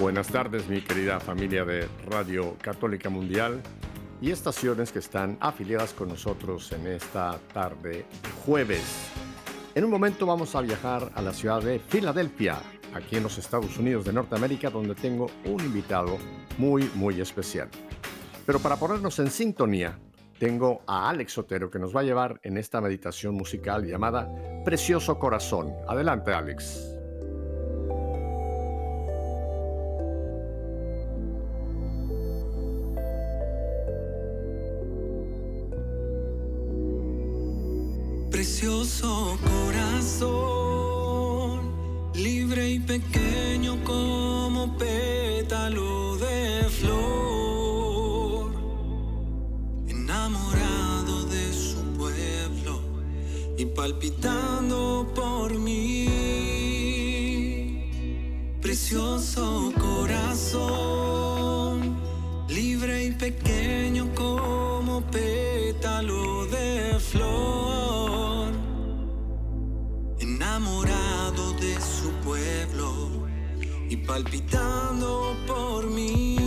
Buenas tardes mi querida familia de Radio Católica Mundial y estaciones que están afiliadas con nosotros en esta tarde jueves. En un momento vamos a viajar a la ciudad de Filadelfia, aquí en los Estados Unidos de Norteamérica, donde tengo un invitado muy, muy especial. Pero para ponernos en sintonía, tengo a Alex Otero que nos va a llevar en esta meditación musical llamada Precioso Corazón. Adelante, Alex. Libre y pequeño como pétalo de flor, enamorado de su pueblo y palpitando por mí. Precioso corazón, y palpitando por mí.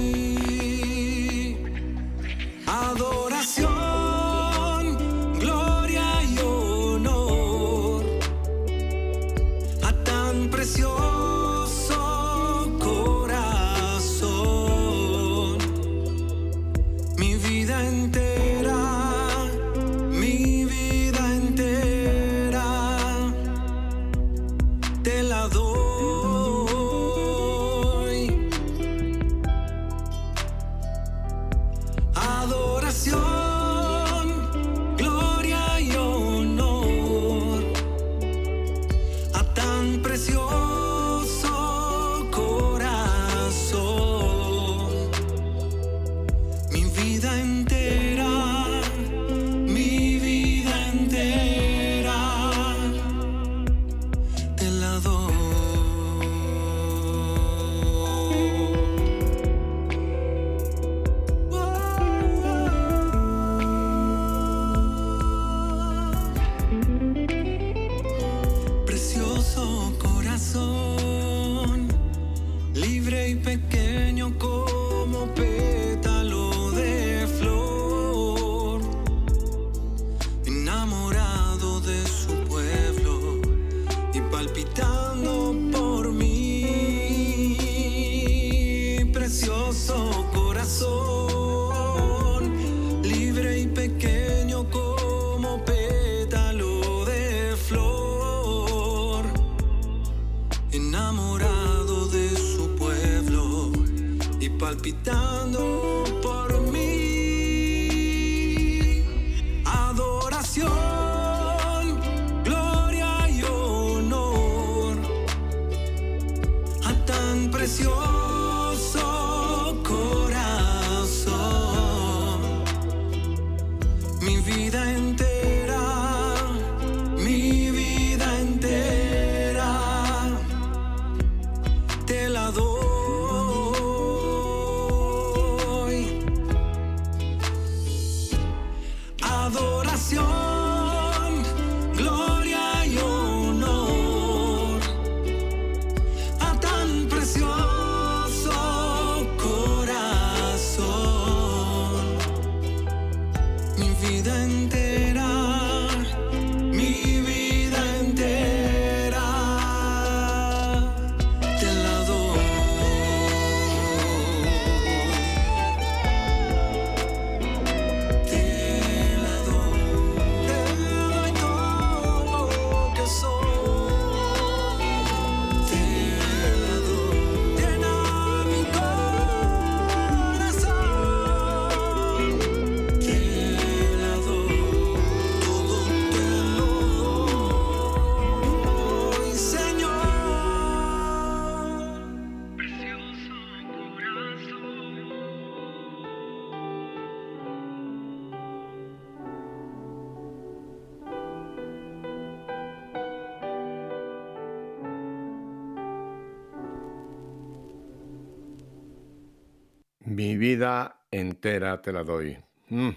Mi vida entera te la doy. Mm,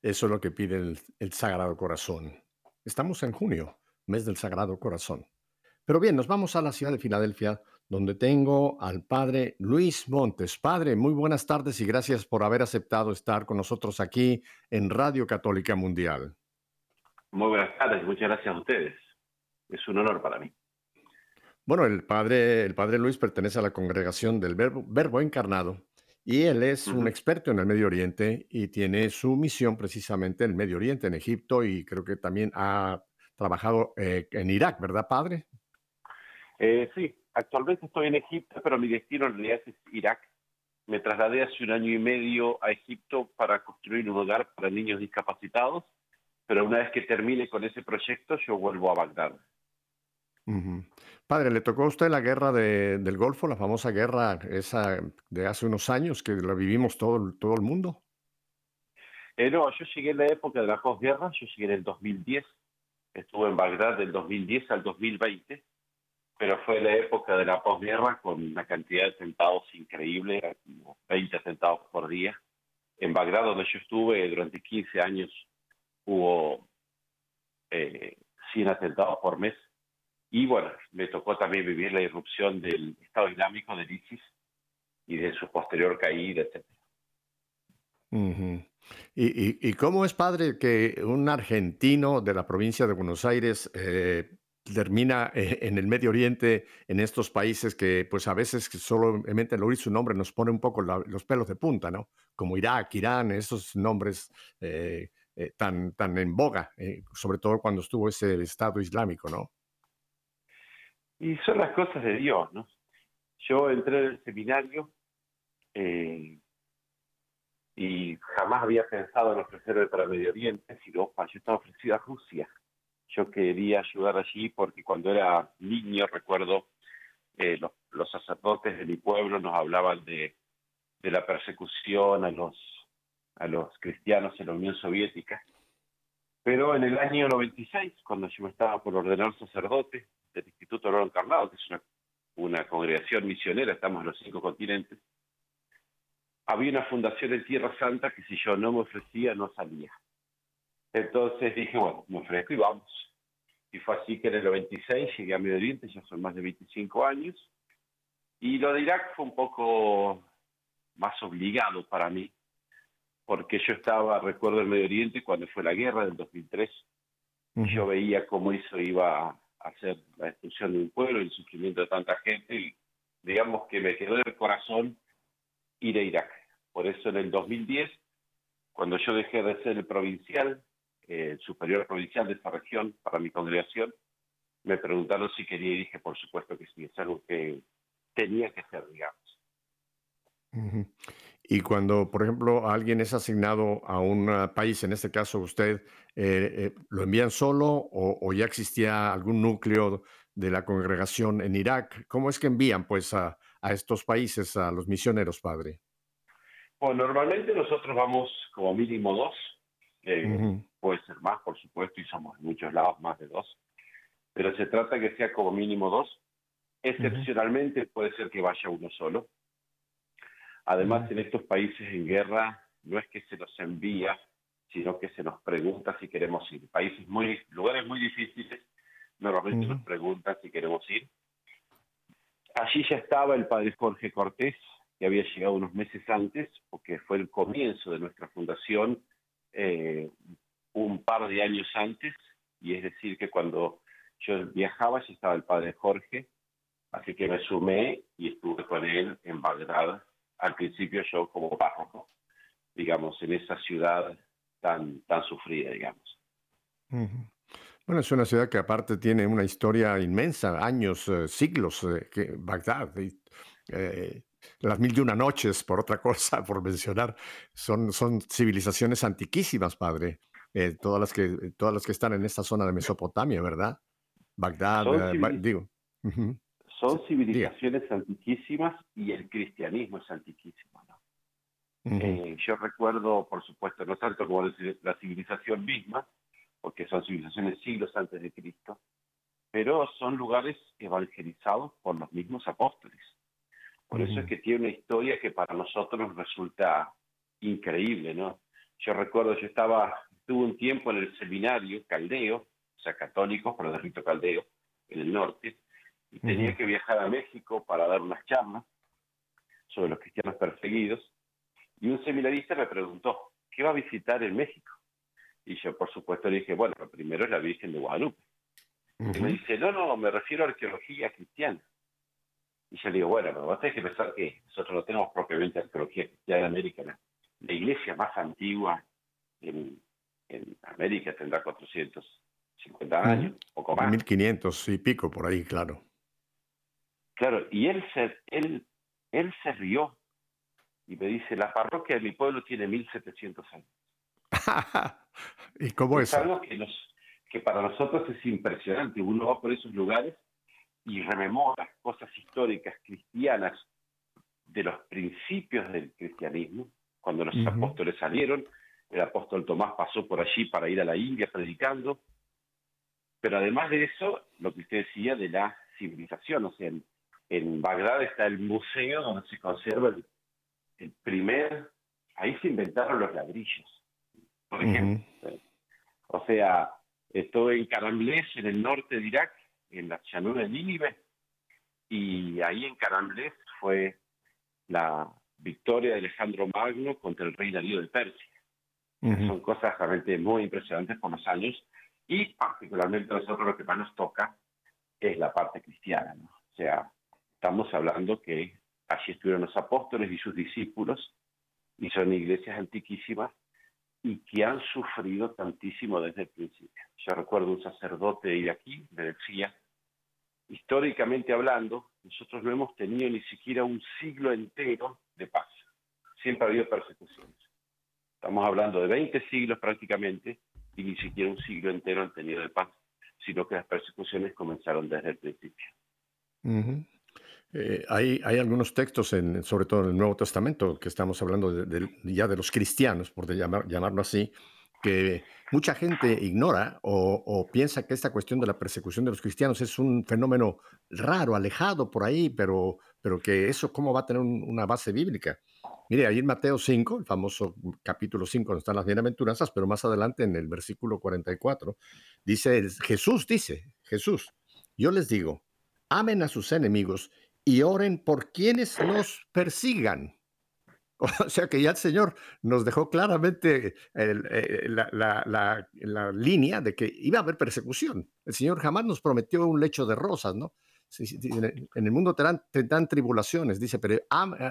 Eso es lo que pide el, el Sagrado Corazón. Estamos en junio, mes del Sagrado Corazón. Pero bien, nos vamos a la ciudad de Filadelfia, donde tengo al padre Luis Montes. Padre, muy buenas tardes y gracias por haber aceptado estar con nosotros aquí en Radio Católica Mundial. Muy buenas tardes, muchas gracias a ustedes. Es un honor para mí. Bueno, el padre, el padre Luis pertenece a la congregación del Verbo, Verbo Encarnado y él es un Ujú. experto en el Medio Oriente y tiene su misión precisamente en el Medio Oriente, en Egipto y creo que también ha trabajado eh, en Irak, ¿verdad, padre? Eh, sí, actualmente estoy en Egipto, pero mi destino en realidad es Irak. Me trasladé hace un año y medio a Egipto para construir un hogar para niños discapacitados, pero una vez que termine con ese proyecto, yo vuelvo a Bagdad. Ujú. Padre, ¿le tocó a usted la guerra de- del Golfo, la famosa guerra esa de hace unos años que la vivimos todo, todo el mundo? Eh, no, yo llegué en la época de la posguerra, yo llegué en el 2010, estuve en Bagdad del 2010 al 2020, pero fue la época de la posguerra con una cantidad de atentados increíble, como 20 atentados por día. En Bagdad, donde yo estuve durante 15 años, hubo eh, 100 atentados por mes. Y bueno, me tocó también vivir la irrupción del Estado Islámico, del ISIS, y de su posterior caída, etc. ¿Y, cómo es, padre, que un argentino de la provincia de Buenos Aires eh, termina eh, en el Medio Oriente, en estos países que, pues a veces solamente al oír su nombre nos pone un poco los pelos de punta, ¿no? Como Irak, Irán, esos nombres eh, eh, tan, tan en boga, sobre todo cuando estuvo ese Estado Islámico, ¿no? Y son las cosas de Dios, ¿no? Yo entré en el seminario eh, y jamás había pensado en ofrecerme para Medio Oriente, sino opa, yo estaba ofrecido a Rusia. Yo quería ayudar allí porque cuando era niño, recuerdo, eh, los, los sacerdotes de mi pueblo nos hablaban de, de la persecución a los, a los cristianos en la Unión Soviética. Pero en el año 96, cuando yo me estaba por ordenar sacerdote del Instituto Oro Encarnado, que es una, una congregación misionera, estamos en los cinco continentes, había una fundación en Tierra Santa que si yo no me ofrecía, no salía. Entonces dije, bueno, me ofrezco y vamos. Y fue así que en el 96 llegué a Medio Oriente, ya son más de 25 años. Y lo de Irak fue un poco más obligado para mí, porque yo estaba, recuerdo, en Medio Oriente cuando fue la guerra del 2003, y yo veía cómo eso iba hacer la destrucción de un pueblo y el sufrimiento de tanta gente, y digamos que me quedó en el corazón ir a Irak. Por eso en el 2010, cuando yo dejé de ser el provincial, eh, el superior provincial de esta región para mi congregación, me preguntaron si quería y dije, por supuesto que sí, es algo que tenía que hacer, digamos. Ujú. Y cuando, por ejemplo, alguien es asignado a un ah, país, en este caso usted, eh, eh, ¿lo envían solo o, o ya existía algún núcleo de la congregación en Irak? ¿Cómo es que envían pues a, a estos países a los misioneros, padre? Bueno, normalmente nosotros vamos como mínimo dos, eh, Ujú, puede ser más, por supuesto, y somos en muchos lados más de dos, pero se trata que sea como mínimo dos. Excepcionalmente puede ser que vaya uno solo. Además, en estos países en guerra no es que se nos envía, sino que se nos pregunta si queremos ir. Países muy, lugares muy difíciles, normalmente Ujú. nos preguntan si queremos ir. Allí ya estaba el padre Jorge Cortés, que había llegado unos meses antes, porque fue el comienzo de nuestra fundación eh, un par de años antes, y es decir, que cuando yo viajaba ya estaba el padre Jorge, así que me sumé y estuve con él en Bagdad, al principio yo como párroco, digamos, en esa ciudad tan, tan sufrida, digamos. ujú. Bueno, es una ciudad que aparte tiene una historia inmensa, años, eh, siglos, eh, que Bagdad, eh, las mil y una noches, por otra cosa, por mencionar, son, son civilizaciones antiquísimas, padre. Eh, todas las que todas las que están en esta zona de Mesopotamia, ¿verdad? Bagdad, eh, digo. ujú, Son civilizaciones antiquísimas y el cristianismo es antiquísimo, ¿no? ujú, Eh, yo recuerdo, por supuesto, no tanto como la civilización misma, porque son civilizaciones siglos antes de Cristo, pero son lugares evangelizados por los mismos apóstoles. Por eso es que tiene una historia que para nosotros nos resulta increíble, ¿no? Yo recuerdo, yo estaba, tuve un tiempo en el seminario caldeo, o sea, católicos, pero de rito caldeo, en el norte, y tenía que viajar a México para dar unas charlas sobre los cristianos perseguidos, y un seminarista me preguntó, ¿qué va a visitar en México? Y yo, por supuesto, le dije, bueno, lo primero es la Virgen de Guadalupe. Y me dice, no, no, me refiero a arqueología cristiana. Y yo le digo, bueno, pero vos tenés que pensar que nosotros no tenemos propiamente arqueología cristiana en América. La, la iglesia más antigua en, en América tendrá 450 años, poco más. 1500 y pico, por ahí, claro. Claro, y él se, él, él se rió y me dice, la parroquia de mi pueblo tiene 1700 años. ¿Y cómo es? Es algo que, nos, que para nosotros es impresionante. Uno va por esos lugares y rememora cosas históricas cristianas de los principios del cristianismo, cuando los Ujú. apóstoles salieron, el apóstol Tomás pasó por allí para ir a la India predicando, pero además de eso, lo que usted decía de la civilización, o sea, en, Bagdad está el museo donde se conserva el, el primer, ahí se inventaron los ladrillos, por ejemplo. O sea, estuve en Caramblés, en el norte de Irak, en la llanura de Nínive, y ahí en Caramblés fue la victoria de Alejandro Magno contra el rey Darío de Persia. Ujú. Son cosas realmente muy impresionantes por los años, y particularmente a nosotros lo que más nos toca es la parte cristiana. ¿no? O sea, estamos hablando que allí estuvieron los apóstoles y sus discípulos, y son iglesias antiquísimas, y que han sufrido tantísimo desde el principio. Yo recuerdo un sacerdote de aquí, me decía, históricamente hablando, nosotros no hemos tenido ni siquiera un siglo entero de paz. Siempre ha habido persecuciones. Estamos hablando de 20 siglos prácticamente y ni siquiera un siglo entero han tenido de paz, sino que las persecuciones comenzaron desde el principio. Ujú. Eh, hay, hay algunos textos, en, sobre todo en el Nuevo Testamento, que estamos hablando de- de- ya de los cristianos, por llamar- llamarlo así, que mucha gente ignora o, o piensa que esta cuestión de la persecución de los cristianos es un fenómeno raro, alejado por ahí, pero, pero que eso cómo va a tener un- una base bíblica. Mire, ahí en Mateo 5, el famoso capítulo 5, donde están las bienaventuranzas, pero más adelante en el versículo 44, dice, Jesús dice, Jesús, yo les digo, amen a sus enemigos y oren por quienes los persigan. O sea que ya el Señor nos dejó claramente el- eh, la, la- la- la línea de que iba a haber persecución. El Señor jamás nos prometió un lecho de rosas, ¿no? En el- mundo tendrán, tendrán tribulaciones, dice, pero eh,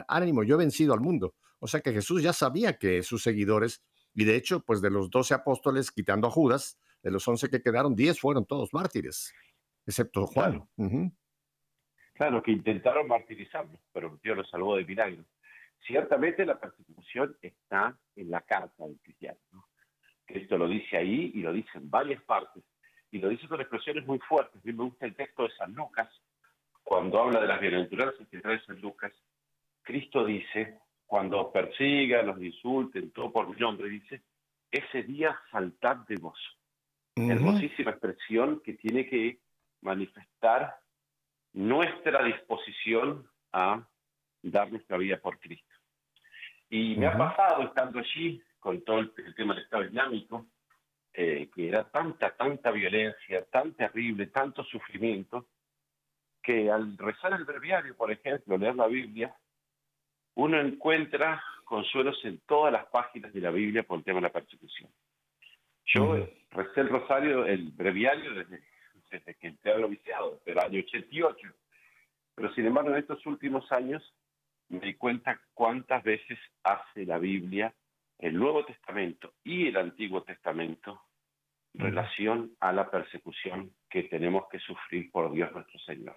ánimo, yo he vencido al mundo. O sea que Jesús ya sabía que sus seguidores, y de hecho, pues de los doce apóstoles, quitando a Judas, de los once que quedaron, diez fueron todos mártires, excepto Juan. Claro. Claro, que intentaron martirizarlo, pero Dios lo salvó de milagro. Ciertamente la persecución está en la carta del cristiano. ¿no? Cristo lo dice ahí y lo dice en varias partes. Y lo dice con expresiones muy fuertes. A mí me gusta el texto de San Lucas, cuando habla de las bienaventuranzas que trae San Lucas. Cristo dice, cuando os persigan, los insulten, todo por mi nombre, dice, ese día saltad de gozo. Ujú. hermosísima expresión que tiene que manifestar nuestra disposición a dar nuestra vida por Cristo. Y me ha Ujú. pasado estando allí con todo el, el tema del Estado Islámico, eh, que era tanta, tanta violencia, tan terrible, tanto sufrimiento, que al rezar el breviario, por ejemplo, leer la Biblia, uno encuentra consuelos en todas las páginas de la Biblia por el tema de la persecución. Yo Ujú. recé el rosario, el breviario, desde, desde que entré al noviciado, desde el año 88. Pero sin embargo, en estos últimos años me di cuenta cuántas veces hace la Biblia, el Nuevo Testamento y el Antiguo Testamento, relación a la persecución que tenemos que sufrir por Dios nuestro Señor.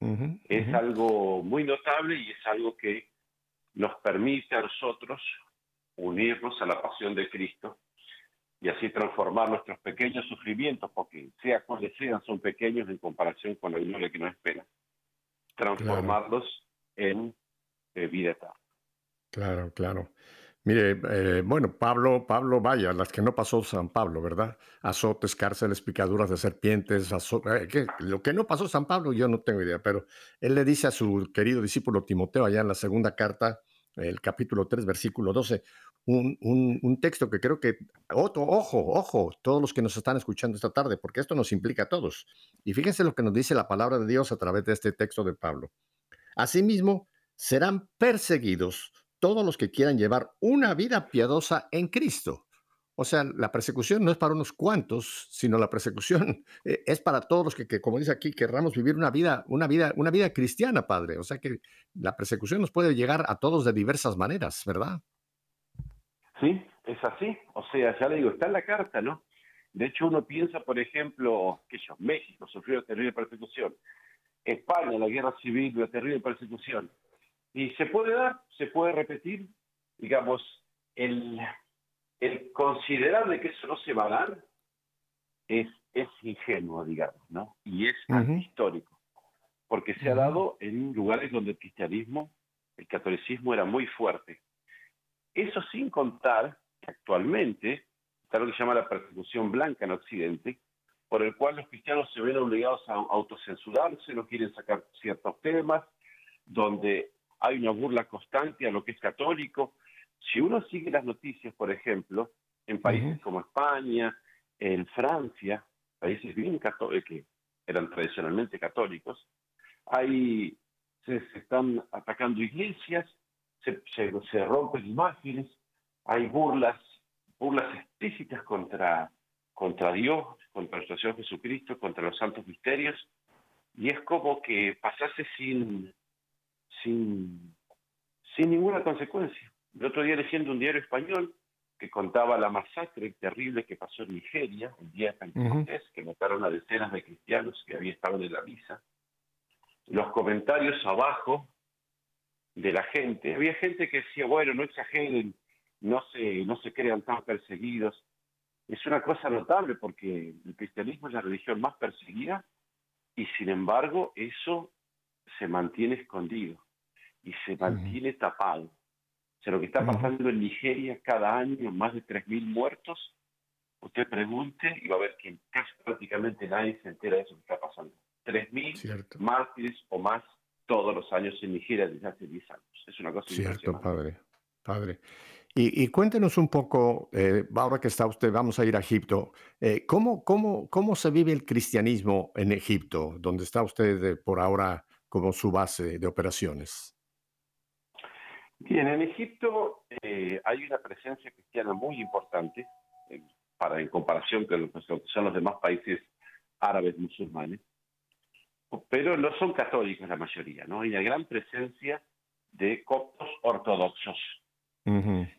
Ujú, Es ujú. algo muy notable y es algo que nos permite a nosotros unirnos a la pasión de Cristo y así transformar nuestros pequeños sufrimientos, porque sea cuales sean, son pequeños en comparación con la gloria que nos espera, transformarlos en eh, vida eterna. Claro, claro. Mire, eh, bueno, Pablo, Pablo, vaya, las que no pasó San Pablo, ¿verdad? Azotes, cárceles, picaduras de serpientes, eh, lo que no pasó San Pablo, yo no tengo idea, pero él le dice a su querido discípulo Timoteo allá en la segunda carta, el capítulo 3, versículo 12, un, un, texto que creo que, otro, ojo, ojo, todos los que nos están escuchando esta tarde, porque esto nos implica a todos. Y fíjense lo que nos dice la palabra de Dios a través de este texto de Pablo. Asimismo, serán perseguidos todos los que quieran llevar una vida piadosa en Cristo. O sea, la persecución no es para unos cuantos, sino la persecución eh, es para todos los que, como dice aquí, querramos vivir una vida, una vida, una vida cristiana, Padre. O sea que la persecución nos puede llegar a todos de diversas maneras, ¿verdad? Sí, es así. O sea, ya le digo, está en la carta, ¿no? De hecho, uno piensa, por ejemplo, que yo, México sufrió terrible persecución, España, la guerra civil, una terrible persecución. Y se puede dar, se puede repetir, digamos, el, el considerar de que eso no se va a dar es, es ingenuo, digamos, ¿no? Y es histórico, porque se ha dado en lugares donde el cristianismo, el catolicismo era muy fuerte. Eso sin contar que actualmente está lo que se llama la persecución blanca en Occidente, por el cual los cristianos se ven obligados a autocensurarse, no quieren sacar ciertos temas, donde hay una burla constante a lo que es católico. Si uno sigue las noticias, por ejemplo, en países como España, en Francia, países bien católicos, que eran tradicionalmente católicos, hay, se, están atacando iglesias, se, se, rompen imágenes, hay burlas, burlas explícitas contra, contra Dios, contra nuestro Señor Jesucristo, contra los santos misterios, y es como que pasase sin, sin, sin ninguna consecuencia. El otro día leyendo un diario español que contaba la masacre terrible que pasó en Nigeria, el día de Pentecostés, que mataron a decenas de cristianos que había estado en la misa. Los comentarios abajo de la gente, había gente que decía, bueno, no exageren, no se, no se crean tan perseguidos. Es una cosa notable porque el cristianismo es la religión más perseguida y sin embargo eso se mantiene escondido y se mantiene tapado. O sea, lo que está pasando en Nigeria cada año, más de 3.000 muertos, usted pregunte y va a ver que casi prácticamente nadie se entera de eso que está pasando. 3.000 mártires o más todos los años en Nigeria desde hace 10 años. Es una cosa Cierto, padre. Padre. Y, cuéntenos un poco, eh, ahora que está usted, vamos a ir a Egipto, eh, ¿cómo, cómo, ¿cómo se vive el cristianismo en Egipto, donde está usted eh, por ahora como su base de operaciones? Bien, en Egipto eh, hay una presencia cristiana muy importante para en comparación con lo que son los demás países árabes musulmanes, pero no son católicos la mayoría, ¿no? Hay una gran presencia de coptos ortodoxos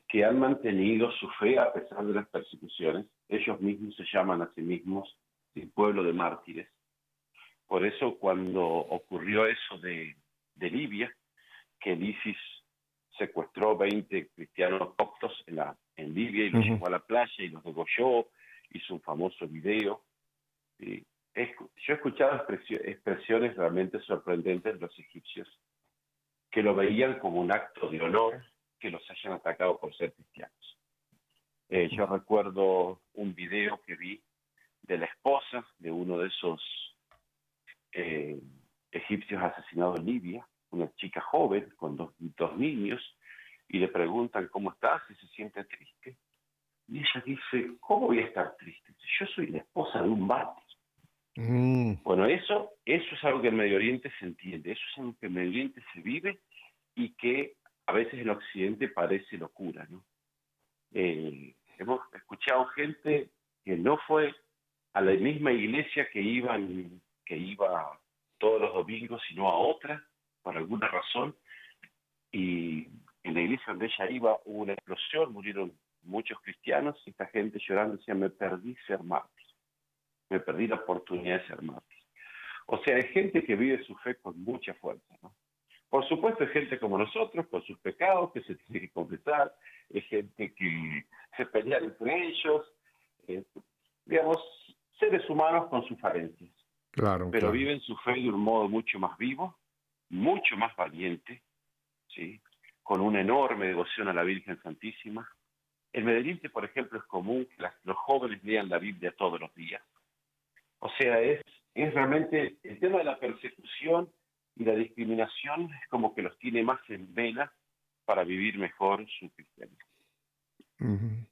que han mantenido su fe a pesar de las persecuciones. Ellos mismos se llaman a sí mismos el pueblo de mártires. Por eso cuando ocurrió eso de, de Libia, que el ISIS secuestró 20 cristianos coptos en, la, en Libia y los llevó a la playa y los degolló, hizo un famoso video. yo he escuchado expresiones realmente sorprendentes de los egipcios que lo veían como un acto de honor que los hayan atacado por ser cristianos. Eh, yo recuerdo un video que vi de la esposa de uno de esos eh, egipcios asesinados en Libia, una chica joven con dos, dos niños y le preguntan cómo estás y se siente triste. Y ella dice, ¿cómo voy a estar triste? Yo soy la esposa de un mártir. Mm. Bueno, eso, eso es algo que en Medio Oriente se entiende, eso es algo que en Medio Oriente se vive y que a veces en Occidente parece locura, ¿no? Eh, hemos escuchado gente que no fue a la misma iglesia que iban, que iba todos los domingos, sino a otra, por alguna razón, y en la iglesia donde ella iba hubo una explosión, murieron muchos cristianos, y esta gente llorando decía, me perdí ser mártir, me perdí la oportunidad de ser mártir. O sea, hay gente que vive su fe con mucha fuerza, ¿no? Por supuesto, hay gente como nosotros, con sus pecados, que se tiene que confesar, hay gente que se pelea entre ellos, eh, digamos, seres humanos con sus falencias. Claro, pero viven su fe de un modo mucho más vivo, mucho más valiente, ¿sí? con una enorme devoción a la Virgen Santísima. En Medellín, por ejemplo, es común que los jóvenes lean la Biblia todos los días. O sea, es, es realmente el tema de la persecución y la discriminación es como que los tiene más en vena para vivir mejor su cristianismo. Eh,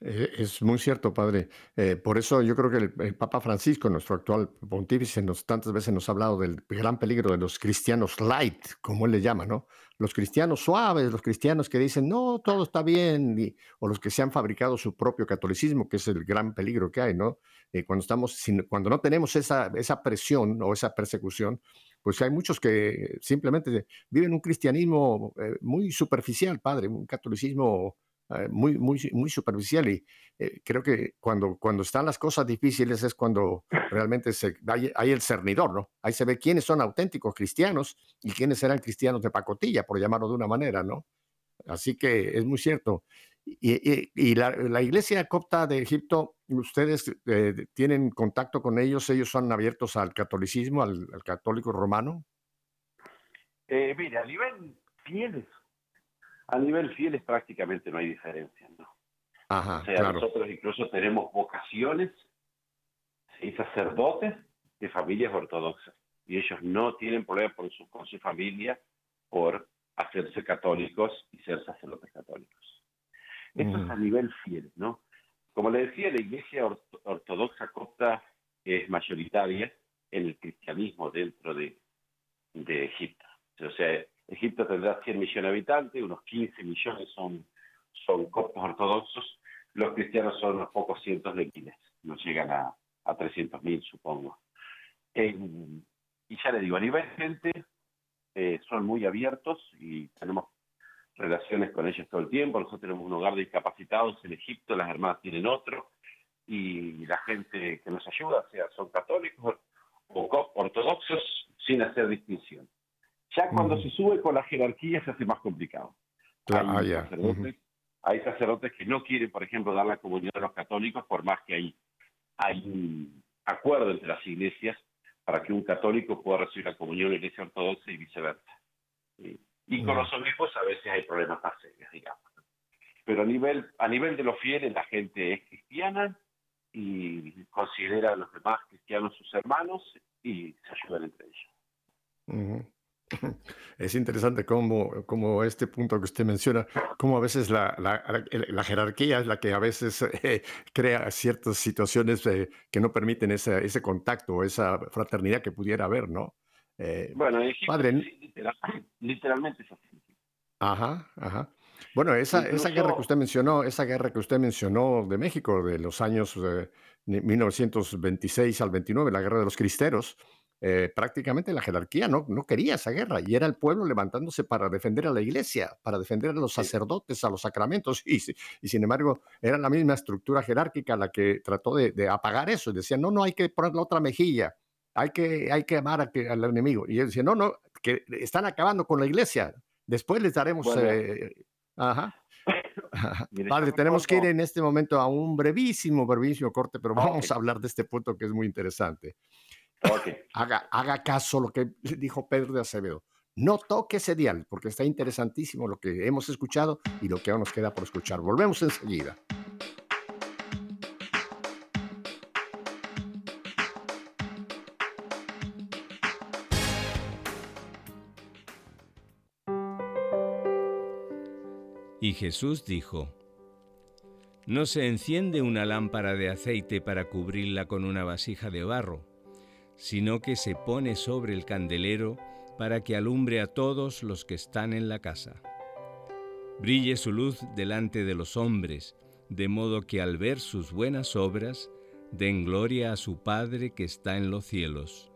es muy cierto, padre. Eh, por eso yo creo que el, Papa Francisco, nuestro actual pontífice, nos, tantas veces nos ha hablado del gran peligro de los cristianos light, como él le llama, ¿no? Los cristianos suaves, los cristianos que dicen, no, todo está bien, o los que se han fabricado su propio catolicismo, que es el gran peligro que hay, ¿no? Eh, cuando, estamos cuando no tenemos esa, esa presión o esa persecución, pues hay muchos que simplemente viven un cristianismo muy superficial, padre, un catolicismo eh, muy, muy, muy superficial y eh, creo que cuando, cuando están las cosas difíciles es cuando realmente se, hay, el cernidor, ¿no? Ahí se ve quiénes son auténticos cristianos y quiénes eran cristianos de pacotilla, por llamarlo de una manera, ¿no? Así que es muy cierto. Y, la, iglesia copta de Egipto, ¿ustedes eh, tienen contacto con ellos? ¿Ellos son abiertos al catolicismo, al, católico romano? Mira, a nivel fieles a nivel fieles prácticamente no hay diferencia, ¿no? Ajá, o sea, nosotros incluso tenemos vocaciones y sacerdotes de familias ortodoxas y ellos no tienen problema con su, con su familia por hacerse católicos y ser sacerdotes católicos. Esto es a nivel fiel, ¿no? Como le decía, la iglesia ortodoxa copta es mayoritaria en el cristianismo dentro de, de Egipto. O sea, Egipto tendrá 100 millones de habitantes, unos 15 millones son, son coptos ortodoxos, los cristianos son unos pocos cientos de miles, no llegan a, a 300 mil, supongo. y ya le digo, a nivel gente, eh, son muy abiertos y tenemos relaciones con ellos todo el tiempo. Nosotros tenemos un hogar de discapacitados en Egipto, las hermanas tienen otro, y la gente que nos ayuda, sea son católicos o ortodoxos, sin hacer distinción. Ya cuando se sube con la jerarquía se hace más complicado. hay, ah, sacerdotes, hay sacerdotes que no quieren, por ejemplo, dar la comunión a los católicos, por más que hay, hay un acuerdo entre las iglesias para que un católico pueda recibir la comunión en la iglesia ortodoxa y viceversa. Y con los obispos a veces hay problemas más serios, digamos. Pero a nivel, a nivel de los fieles, la gente es cristiana y considera a los demás cristianos sus hermanos y se ayudan entre ellos. Es interesante cómo, cómo, este punto que usted menciona, cómo a veces la, la, jerarquía es la que a veces eh, crea ciertas situaciones eh, que no permiten ese, ese contacto o esa fraternidad que pudiera haber, ¿no? Eh, bueno, padre, literalmente es así. Ajá, ajá. Bueno, esa, esa guerra que usted mencionó, esa guerra que usted mencionó de México, de los años 1926 al 29, la guerra de los cristeros, eh, prácticamente la jerarquía no, no quería esa guerra y era el pueblo levantándose para defender a la iglesia, para defender a los sacerdotes, a los sacramentos y, y sin embargo era la misma estructura jerárquica la que trató de, apagar eso y decía, no, no, hay que poner la otra mejilla, hay que, hay que amar a al enemigo. Y él decía, no, no, que están acabando con la iglesia, después les daremos... Eh, ajá. Padre, tenemos que ir en este momento a un brevísimo, brevísimo corte, pero vamos a hablar de este punto que es muy interesante. Haga, haga caso lo que dijo Pedro de Acevedo. No toque ese dial, porque está interesantísimo lo que hemos escuchado y lo que aún nos queda por escuchar. Volvemos enseguida. Y Jesús dijo, No se enciende una lámpara de aceite para cubrirla con una vasija de barro sino que se pone sobre el candelero para que alumbre a todos los que están en la casa. Brille su luz delante de los hombres, de modo que al ver sus buenas obras, den gloria a su Padre que está en los cielos.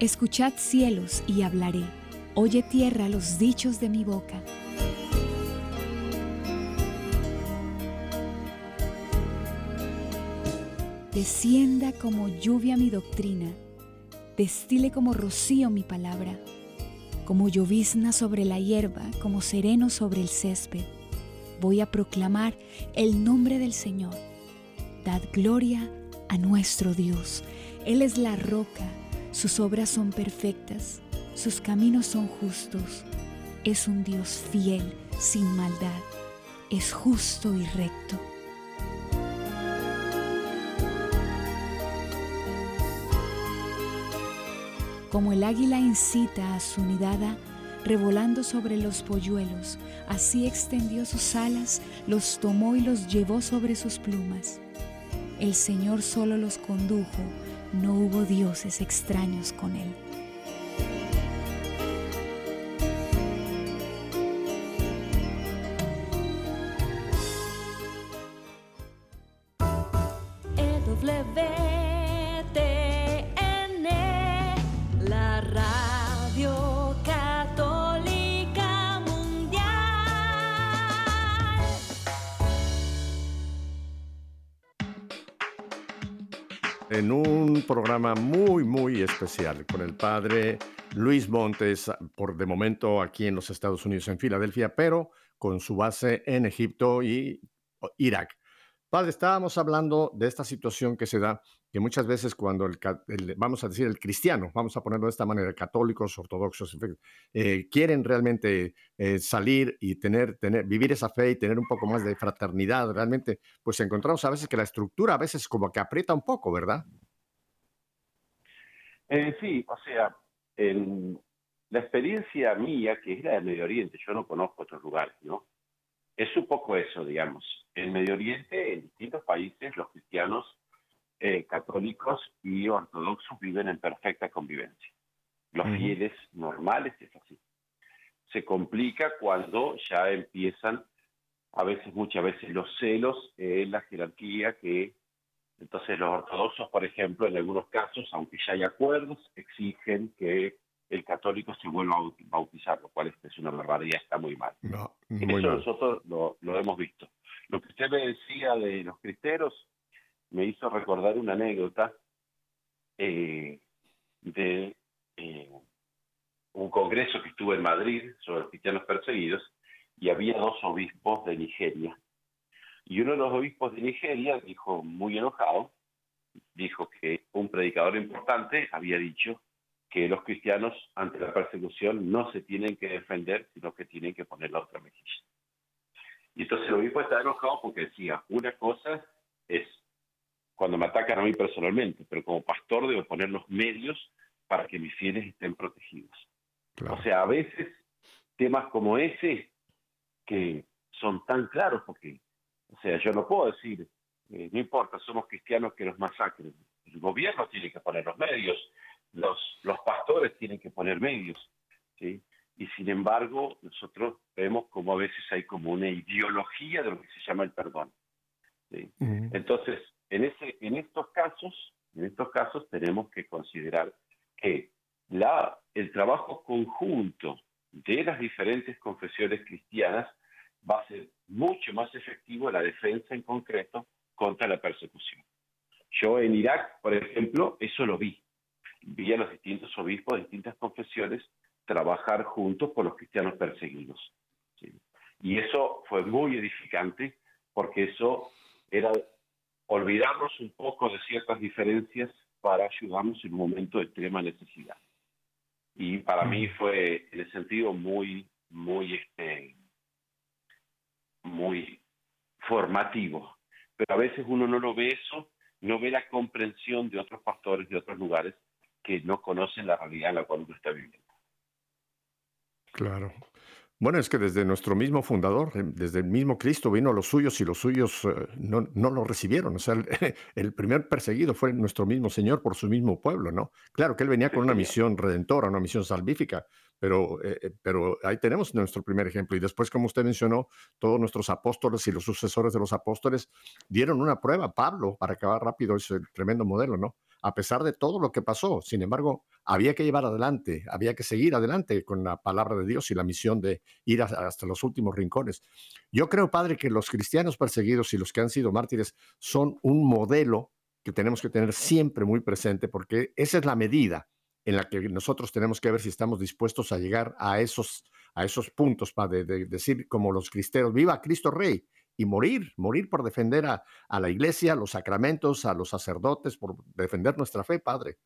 Escuchad cielos y hablaré Oye tierra los dichos de mi boca. Descienda como lluvia mi doctrina, destile como rocío mi palabra, como llovizna sobre la hierba, como sereno sobre el césped. Voy a proclamar el nombre del Señor Dad gloria a nuestro Dios. Él es la roca, sus obras son perfectas, sus caminos son justos. Es un Dios fiel, sin maldad, es justo y recto. Como el águila incita a su nidada, revolando sobre los polluelos, así extendió sus alas, los tomó y los llevó sobre sus plumas. El Señor solo los condujo, no hubo dioses extraños con él. En un programa muy, muy especial con el padre Luis Montes, por de momento aquí en los Estados Unidos, en Filadelfia, pero con su base en Egipto y Irak. Padre, estábamos hablando de esta situación que se da, que muchas veces cuando el, vamos a decir el cristiano, vamos a ponerlo de esta manera, católicos, ortodoxos, eh, quieren realmente eh, salir y tener, tener, vivir esa fe y tener un poco más de fraternidad, realmente, pues encontramos a veces que la estructura a veces como que aprieta un poco, ¿verdad? Eh, sí, o sea, la experiencia mía, que es la del Medio Oriente, yo no conozco otros lugares, ¿no? Es un poco eso, digamos. En Medio Oriente, en distintos países, los cristianos eh, católicos y ortodoxos viven en perfecta convivencia. Los fieles normales es así. Se complica cuando ya empiezan, a veces, muchas veces, los celos en la jerarquía que entonces los ortodoxos, por ejemplo, en algunos casos, aunque ya hay acuerdos, exigen que el católico se vuelva a bautizar, lo cual es una barbaridad, está muy mal. No, Eso nosotros lo, hemos visto. Lo que usted me decía de los cristeros me hizo recordar una anécdota eh, de eh, un congreso que estuvo en Madrid sobre los cristianos perseguidos y había dos obispos de Nigeria. Y uno de los obispos de Nigeria dijo, muy enojado, dijo que un predicador importante había dicho que los cristianos ante la persecución no se tienen que defender, sino que tienen que poner la otra mejilla. Y entonces el obispo está enojado porque decía, una cosa es cuando me atacan a mí personalmente, pero como pastor debo poner los medios para que mis fieles estén protegidos. O sea, a veces temas como ese, que son tan claros, porque, o sea, yo no puedo decir, eh, no importa, somos cristianos que los masacren. El gobierno tiene que poner los medios, los, los pastores tienen que poner medios, ¿sí? Y sin embargo, nosotros vemos como a veces hay como una ideología de lo que se llama el perdón. ¿sí? Entonces, en, ese, en estos casos, en estos casos tenemos que considerar que la, el trabajo conjunto de las diferentes confesiones cristianas va a ser mucho más efectivo en la defensa en concreto contra la persecución. Yo en Irak, por ejemplo, eso lo vi vi a los distintos obispos de distintas confesiones trabajar juntos por los cristianos perseguidos. Y eso fue muy edificante porque eso era olvidarnos un poco de ciertas diferencias para ayudarnos en un momento de extrema necesidad. Y para mí fue en el sentido muy, muy, este, muy formativo. Pero a veces uno no lo ve eso, no ve la comprensión de otros pastores de otros lugares que no conocen la realidad en la cual uno está viviendo. Claro. Bueno, es que desde nuestro mismo fundador, eh, desde el mismo Cristo, vino a los suyos y los suyos eh, no, no lo recibieron. O sea, el, primer perseguido fue nuestro mismo Señor por su mismo pueblo, ¿no? Claro que él venía con una misión redentora, una misión salvífica, pero, eh, pero ahí tenemos nuestro primer ejemplo. Y después, como usted mencionó, todos nuestros apóstoles y los sucesores de los apóstoles dieron una prueba. Pablo, para acabar rápido, es el tremendo modelo, ¿no? A pesar de todo lo que pasó. Sin embargo, había que llevar adelante, había que seguir adelante con la palabra de Dios y la misión de ir hasta los últimos rincones. Yo creo, Padre, que los cristianos perseguidos y los que han sido mártires son un modelo que tenemos que tener siempre muy presente porque esa es la medida en la que nosotros tenemos que ver si estamos dispuestos a llegar a esos, a esos puntos, para de, decir como los cristeros, viva Cristo Rey, y morir, morir por defender a, la iglesia, a los sacramentos, a los sacerdotes, por defender nuestra fe, Padre.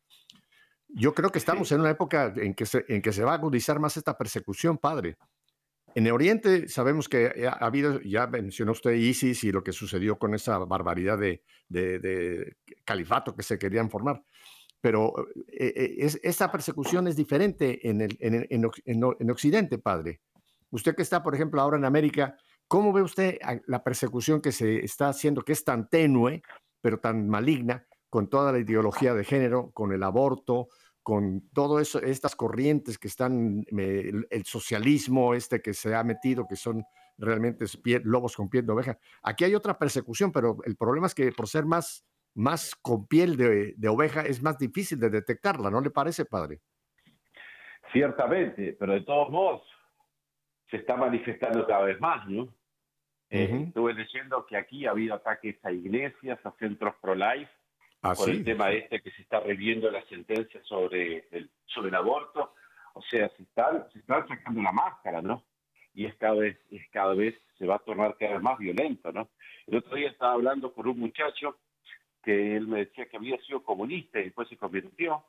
Yo creo que estamos en una época en que, se, en que se va a agudizar más esta persecución, Padre. En el Oriente sabemos que ha habido, ya mencionó usted ISIS y lo que sucedió con esa barbaridad de, de, califato que se querían formar, pero eh, eh, es, esta persecución es diferente en, el, en, en, en, Occidente, padre. Usted que está, por ejemplo, ahora en América, ¿cómo ve usted la persecución que se está haciendo, que es tan tenue, pero tan maligna, con toda la ideología de género, con el aborto, con todo eso, estas corrientes que están, el, socialismo este que se ha metido, que son realmente lobos con piel de oveja. Aquí hay otra persecución, pero el problema es que por ser más con piel de, oveja es más difícil de detectarla, ¿no le parece, padre? Ciertamente, pero de todos modos se está manifestando cada vez más, ¿no? Eh, estuve leyendo que aquí ha habido ataques a iglesias, a centros pro-life, Ah, por el tema este que se está reviendo la sentencia sobre el, sobre el aborto. O sea, se están, se están sacando la máscara, ¿no? Y es cada vez, es cada vez se va a tornar cada vez más violento, ¿no? El otro día estaba hablando con un muchacho que él me decía que había sido comunista y después se convirtió.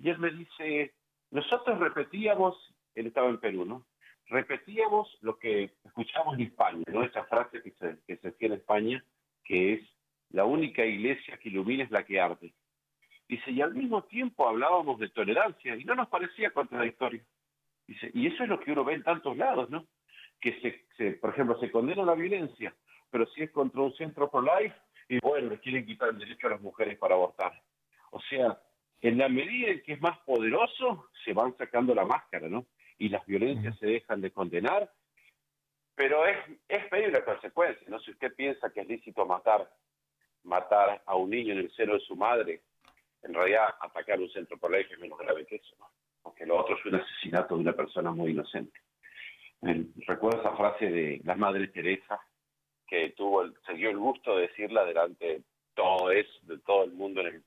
Y él me dice, nosotros repetíamos, él estaba en Perú, ¿no? Repetíamos lo que escuchamos en España, ¿no? Esa frase que se, que se decía en España, que es la única iglesia que ilumina es la que arde. Dice, y al mismo tiempo hablábamos de tolerancia y no nos parecía contradictorio. Dice, y eso es lo que uno ve en tantos lados, ¿no? Que, se, por ejemplo, se condena la violencia, pero si es contra un centro pro-life, y bueno, le quieren quitar el derecho a las mujeres para abortar. O sea, en la medida en que es más poderoso, se van sacando la máscara, ¿no? Y las violencias se dejan de condenar, pero es, es pedir la consecuencia, ¿no? Si usted piensa que es lícito matar matar a un niño en el seno de su madre, en realidad atacar un centro por es menos grave que eso, porque lo otro es un asesinato de una persona muy inocente. recuerdo esa frase de la Madre Teresa, que tuvo el, se dio el gusto de decirla delante de todo, es, de todo el mundo en el,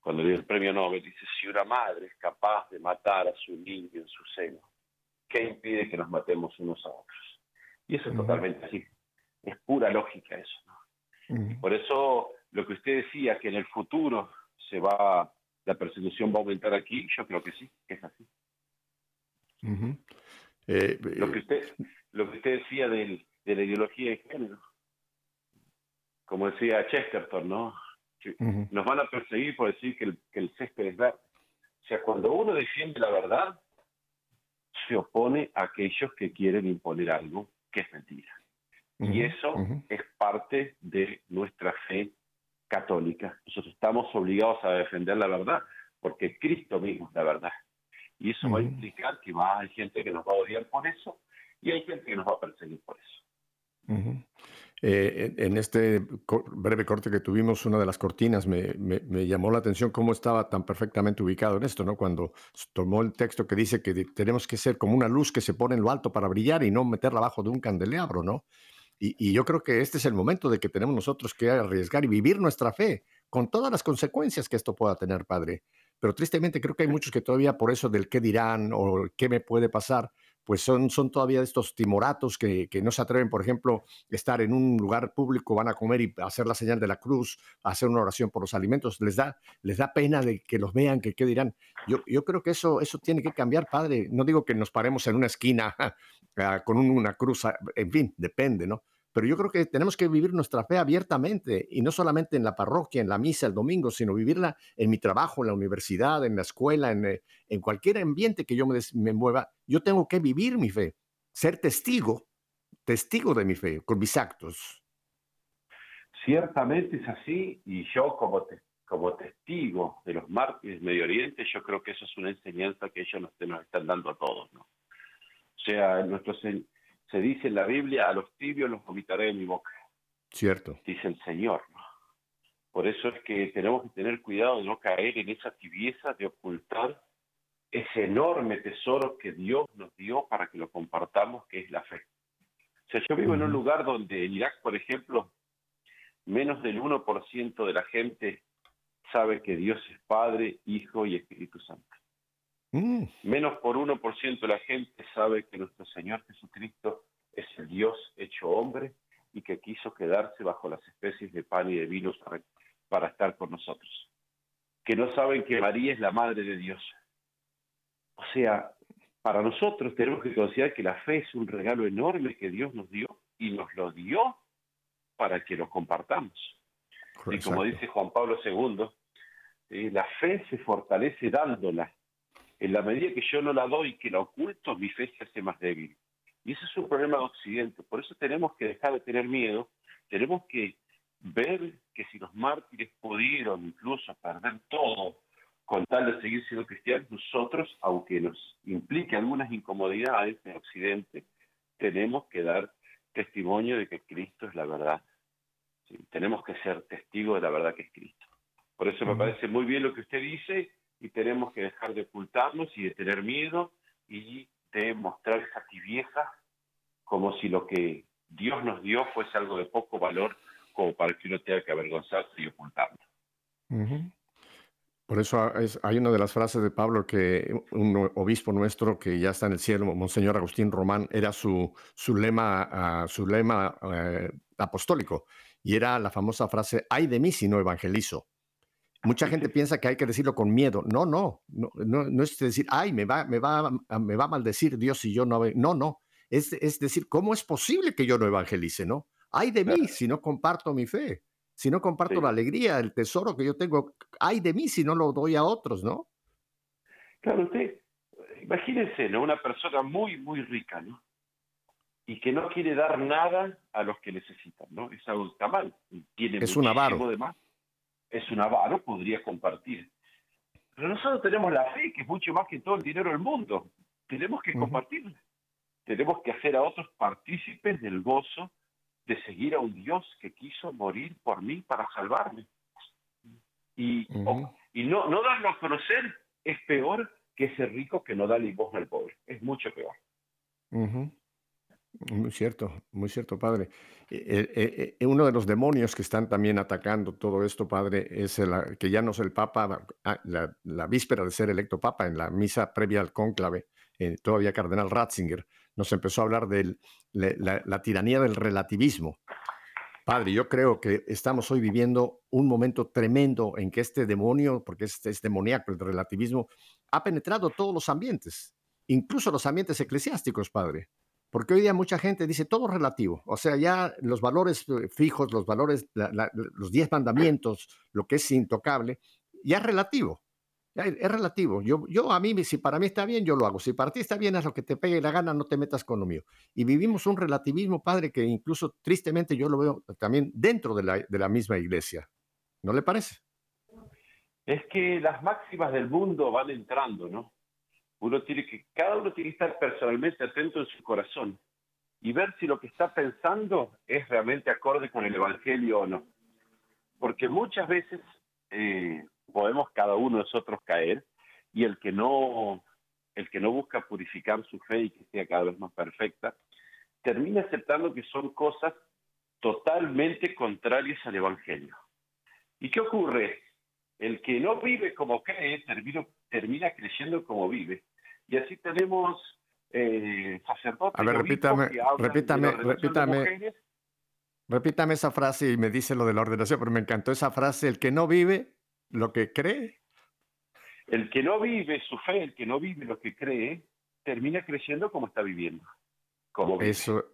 cuando dio el premio Nobel, dice, si una madre es capaz de matar a su niño en su seno, ¿qué impide que nos matemos unos a otros? Y eso es totalmente así, es pura lógica eso. Por eso lo que usted decía, que en el futuro se va, la persecución va a aumentar aquí, yo creo que sí, que es así. Eh, lo, que usted, lo que usted decía de la ideología de género, como decía Chesterton, ¿no? Nos van a perseguir por decir que el, que el césped es verde. O sea, cuando uno defiende la verdad, se opone a aquellos que quieren imponer algo que es mentira. Y eso es parte de nuestra fe católica. Nosotros estamos obligados a defender la verdad, porque Cristo mismo es la verdad. Y eso va a implicar que va, hay gente que nos va a odiar por eso y hay gente que nos va a perseguir por eso. Eh, en este breve corte que tuvimos, una de las cortinas me, me, llamó la atención cómo estaba tan perfectamente ubicado en esto, ¿no? Cuando tomó el texto que dice que tenemos que ser como una luz que se pone en lo alto para brillar y no meterla abajo de un candelabro, ¿no? Y, yo creo que este es el momento de que tenemos nosotros que arriesgar y vivir nuestra fe con todas las consecuencias que esto pueda tener, Padre. Pero tristemente creo que hay muchos que todavía por eso del qué dirán o qué me puede pasar, pues son, son todavía estos timoratos que, que, no se atreven, por ejemplo, estar en un lugar público, van a comer y hacer la señal de la cruz, hacer una oración por los alimentos, les da, les da pena de que los vean, que qué dirán. Yo, yo creo que eso, eso tiene que cambiar, Padre. No digo que nos paremos en una esquina ah, con una cruz, ah, en fin, depende, ¿no? Pero yo creo que tenemos que vivir nuestra fe abiertamente y no solamente en la parroquia, en la misa el domingo, sino vivirla en mi trabajo, en la universidad, en la escuela, en, eh, en cualquier ambiente que yo me, me mueva. Yo tengo que vivir mi fe, ser testigo, testigo de mi fe, con mis actos. Ciertamente es así y yo como, como testigo de los mártires Medio Oriente, yo creo que eso es una enseñanza que ellos nos, nos están dando a todos. ¿no? O sea, nuestros se dice en la Biblia, a los tibios los vomitaré en mi boca. Cierto. Dice el Señor. Por eso es que tenemos que tener cuidado de no caer en esa tibieza de ocultar ese enorme tesoro que Dios nos dio para que lo compartamos, que es la fe. O sea, yo vivo en un lugar donde en Irak, por ejemplo, menos del 1% de la gente sabe que Dios es Padre, Hijo y Espíritu Santo. Mm. Menos por 1% de la gente sabe que nuestro Señor Jesucristo es el Dios hecho hombre y que quiso quedarse bajo las especies de pan y de vino para, estar con nosotros. Que no saben que María es la Madre de Dios. O sea, para nosotros tenemos que considerar que la fe es un regalo enorme que Dios nos dio y nos lo dio para que lo compartamos. Y como dice Juan Pablo II, eh, la fe se fortalece dándola. En la medida que yo no la doy, que la oculto, mi fe se hace más débil. Y ese es un problema de Occidente. Por eso tenemos que dejar de tener miedo, tenemos que ver que si los mártires pudieron incluso perder todo con tal de seguir siendo cristianos, nosotros, aunque nos implique algunas incomodidades en Occidente, tenemos que dar testimonio de que Cristo es la verdad. Tenemos que ser testigos de la verdad que es Cristo. Por eso me parece muy bien lo que usted dice y tenemos que dejar de ocultarnos y de tener miedo y de mostrar esa tibieza como si lo que Dios nos dio fuese algo de poco valor como para que uno tenga que avergonzarse y ocultarlo. Por eso hay una de las frases de Pablo que un obispo nuestro que ya está en el cielo, Monseñor Agustín Román, era su, su lema, ah, su lema eh, apostólico y era la famosa frase, ay de mí si no evangelizo. Mucha gente piensa que hay que decirlo con miedo. No, no, no, no, es decir, ay, me va, me, va, me va a maldecir Dios si yo no... No, no, es, es decir, ¿cómo es posible que yo no evangelice, no? Ay de mí si no comparto mi fe si no comparto la alegría, el tesoro que yo tengo, ay de mí si no lo doy a otros, ¿no? Claro, usted, imagínense, ¿no? Una persona muy, muy rica, ¿no? Y que no quiere dar nada a los que necesitan, ¿no? Es algo está mal. Tiene es un avaro. De Es un avaro, podría compartir. Pero nosotros tenemos la fe, que es mucho más que todo el dinero del mundo. Tenemos que compartirla. Tenemos que hacer a otros partícipes del gozo de seguir a un Dios que quiso morir por mí para salvarme. Y, y no, no darlo a conocer es peor que ese rico que no da limosna al pobre. Es mucho peor. Muy cierto, muy cierto, padre. Eh, eh, eh, uno de los demonios que están también atacando todo esto, padre, es el, que ya no es el Papa, ah, la, la, víspera de ser electo Papa, en la misa previa al cónclave, todavía Cardenal Ratzinger, nos empezó a hablar de la, tiranía del relativismo. Padre, yo creo que estamos hoy viviendo un momento tremendo en que este demonio, porque este es demoníaco el relativismo, ha penetrado todos los ambientes, incluso los ambientes eclesiásticos, Padre. Porque hoy día mucha gente dice todo relativo, o sea, ya los valores eh, fijos, los valores, los diez mandamientos, lo que es intocable, ya es relativo. Es relativo. Yo, yo a mí, si para mí está bien, yo lo hago. Si para ti está bien, haz lo que te pegue la gana, no te metas con lo mío. Y vivimos un relativismo, padre, que incluso tristemente yo lo veo también dentro de la, de la misma iglesia. ¿No le parece? Es que las máximas del mundo van entrando, ¿no? Uno tiene que, cada uno tiene que estar personalmente atento en su corazón y ver si lo que está pensando es realmente acorde con el Evangelio o no. Porque muchas veces eh, podemos cada uno de nosotros caer y el que no el que no busca purificar su fe y que sea cada vez más perfecta termina aceptando que son cosas totalmente contrarias al evangelio. ¿Y qué ocurre? El que no vive como cree termina, termina creyendo como vive. Y así tenemos eh, sacerdotes. A ver, repítame, repítame, repítame. Repítame esa frase y me dice lo de la ordenación, pero me encantó esa frase, el que no vive lo que cree. El que no vive su fe, el que no vive lo que cree, termina creciendo como está viviendo. Como eso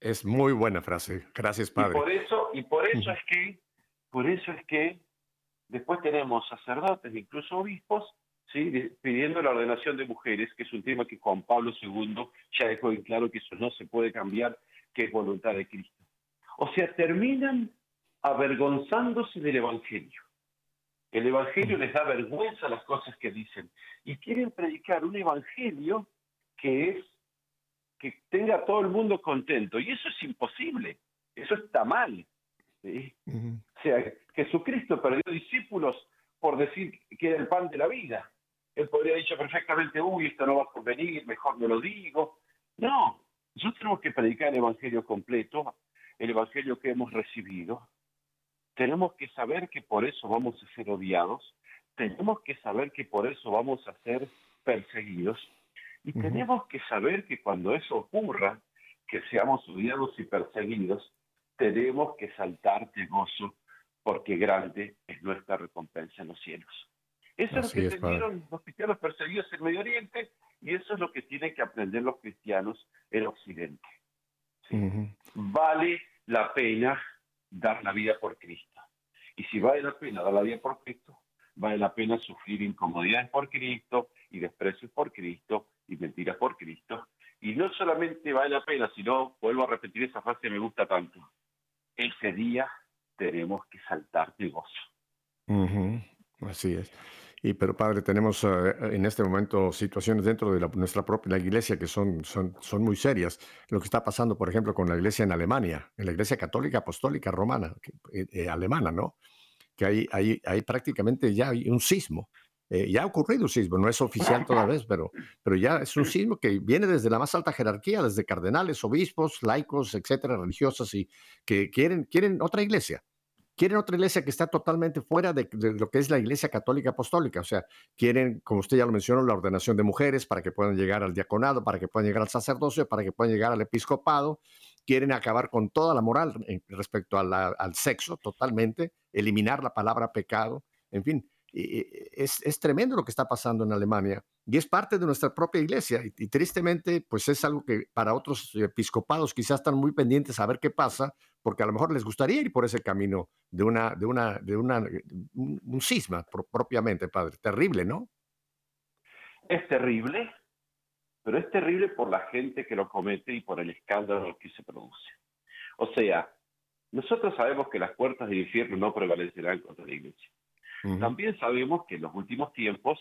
es muy buena frase. Gracias, padre. Y por eso, y por eso es que, por eso es que después tenemos sacerdotes, incluso obispos, ¿sí? pidiendo la ordenación de mujeres, que es un tema que Juan Pablo II ya dejó en claro que eso no se puede cambiar, que es voluntad de Cristo. O sea, terminan avergonzándose del Evangelio. El Evangelio les da vergüenza las cosas que dicen y quieren predicar un Evangelio que es que tenga a todo el mundo contento y eso es imposible, eso está mal. O sea, Jesucristo perdió discípulos por decir que era el pan de la vida. Él podría haber dicho perfectamente, uy, esto no va a convenir, mejor no lo digo. No, nosotros tenemos que predicar el Evangelio completo, el Evangelio que hemos recibido, tenemos que saber que por eso vamos a ser odiados, tenemos que saber que por eso vamos a ser perseguidos y tenemos que saber que cuando eso ocurra, que seamos odiados y perseguidos, tenemos que saltar de gozo porque grande es nuestra recompensa en los cielos. Eso es lo que entendieron los cristianos perseguidos en Medio Oriente y eso es lo que tienen que aprender los cristianos en Occidente. Vale la pena dar la vida por Cristo. Y si vale la pena dar la vida por Cristo, vale la pena sufrir incomodidades por Cristo y desprecios por Cristo y mentiras por Cristo. Y no solamente vale la pena, sino, vuelvo a repetir esa frase que me gusta tanto, ese día tenemos que saltar de gozo. Así es. Y pero padre, tenemos eh, en este momento situaciones dentro de nuestra propia iglesia que son, son, son muy serias. Lo que está pasando, por ejemplo, con la iglesia en Alemania, en la iglesia católica apostólica romana, eh, eh, alemana, ¿no? Que hay, hay, hay prácticamente ya hay un sismo. Ya ha ocurrido un sismo, no es oficial todavía, pero, pero ya es un sismo que viene desde la más alta jerarquía, desde cardenales, obispos, laicos, etcétera, religiosas, y que quieren, quieren otra iglesia quieren otra iglesia que está totalmente fuera de, lo que es la iglesia católica apostólica. O sea, quieren, como usted ya lo mencionó, la ordenación de mujeres para que puedan llegar al diaconado, para que puedan llegar al sacerdocio, para que puedan llegar al episcopado. Quieren acabar con toda la moral respecto al sexo totalmente, eliminar la palabra pecado. En fin, es, es, tremendo lo que está pasando en Alemania y es parte de nuestra propia iglesia y, tristemente pues es algo que para otros episcopados quizás están muy pendientes a ver qué pasa porque a lo mejor les gustaría ir por ese camino de una de una de una un, cisma propiamente padre. Terrible no es terrible pero es terrible por la gente que lo comete y por el escándalo que se produce. O sea nosotros sabemos que las puertas del infierno no prevalecerán contra la iglesia también sabemos que en los últimos tiempos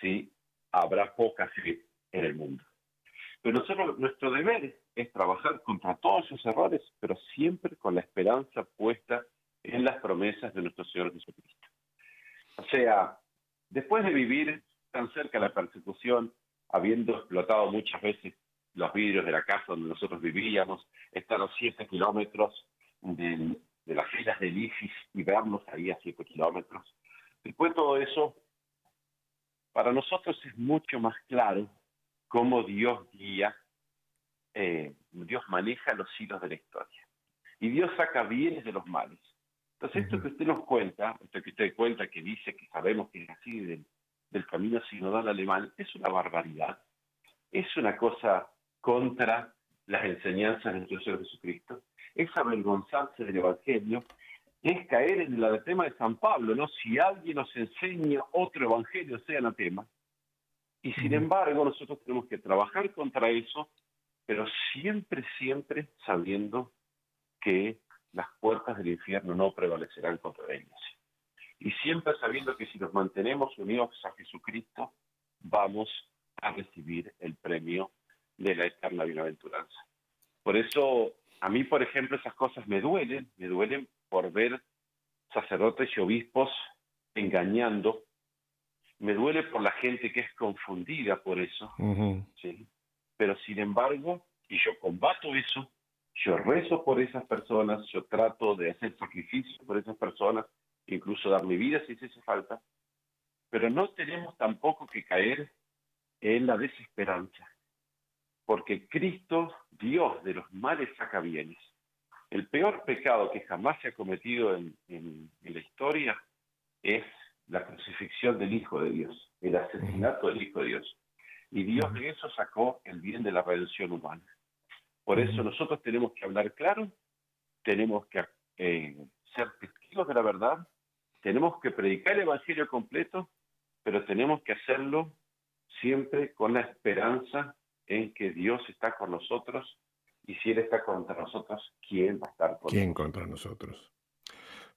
sí habrá poca fe en el mundo. Pero nosotros, nuestro deber es trabajar contra todos esos errores, pero siempre con la esperanza puesta en las promesas de nuestro Señor Jesucristo. O sea, después de vivir tan cerca de la persecución, habiendo explotado muchas veces los vidrios de la casa donde nosotros vivíamos, estar a los siete kilómetros de, de las filas del IFIS y vernos ahí a siete kilómetros, Después de todo eso, para nosotros es mucho más claro cómo Dios guía, eh, Dios maneja los hilos de la historia. Y Dios saca bienes de los males. Entonces, esto que usted nos cuenta, esto que usted cuenta, que dice que sabemos que es así del, del camino sinodal alemán, es una barbaridad. Es una cosa contra las enseñanzas de nuestro Señor Jesucristo. Es avergonzarse del Evangelio es caer en el tema de San Pablo, ¿no? Si alguien nos enseña otro evangelio, sea anatema. Y sin embargo, nosotros tenemos que trabajar contra eso, pero siempre, siempre sabiendo que las puertas del infierno no prevalecerán contra ellos. Y siempre sabiendo que si nos mantenemos unidos a Jesucristo, vamos a recibir el premio de la eterna bienaventuranza. Por eso, a mí, por ejemplo, esas cosas me duelen, me duelen por ver sacerdotes y obispos engañando. Me duele por la gente que es confundida por eso. ¿sí? Pero sin embargo, y yo combato eso, yo rezo por esas personas, yo trato de hacer sacrificios por esas personas, incluso dar mi vida si se hace falta, pero no tenemos tampoco que caer en la desesperanza, porque Cristo, Dios de los males, saca bienes. El peor pecado que jamás se ha cometido en, la historia es la crucifixión del Hijo de Dios, el asesinato del Hijo de Dios. Y Dios de eso sacó el bien de la redención humana. Por eso nosotros tenemos que hablar claro, tenemos que eh, ser testigos de la verdad, tenemos que predicar el Evangelio completo, pero tenemos que hacerlo siempre con la esperanza en que Dios está con nosotros y si Él está contra nosotros, ¿quién va a estar contra ¿Quién contra nosotros?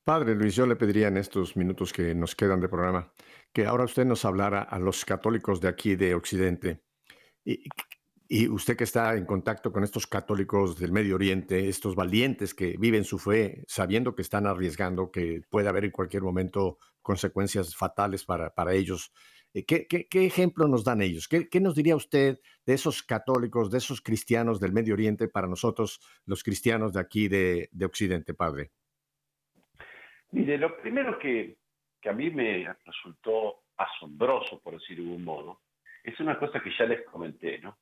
Padre Luis, yo le pediría en estos minutos que nos quedan de programa que ahora usted nos hablara a los católicos de aquí de Occidente. Y, y usted que está en contacto con estos católicos del Medio Oriente, estos valientes que viven su fe sabiendo que están arriesgando, que puede haber en cualquier momento consecuencias fatales para, para ellos, eh, ¿Qué, qué, ejemplo nos dan ellos? ¿Qué, ¿Qué, nos diría usted de esos católicos, de esos cristianos del Medio Oriente para nosotros, los cristianos de aquí de, de Occidente, padre? Mire, lo primero que, que, a mí me resultó asombroso, por decirlo de un modo, es una cosa que ya les comenté, ¿no?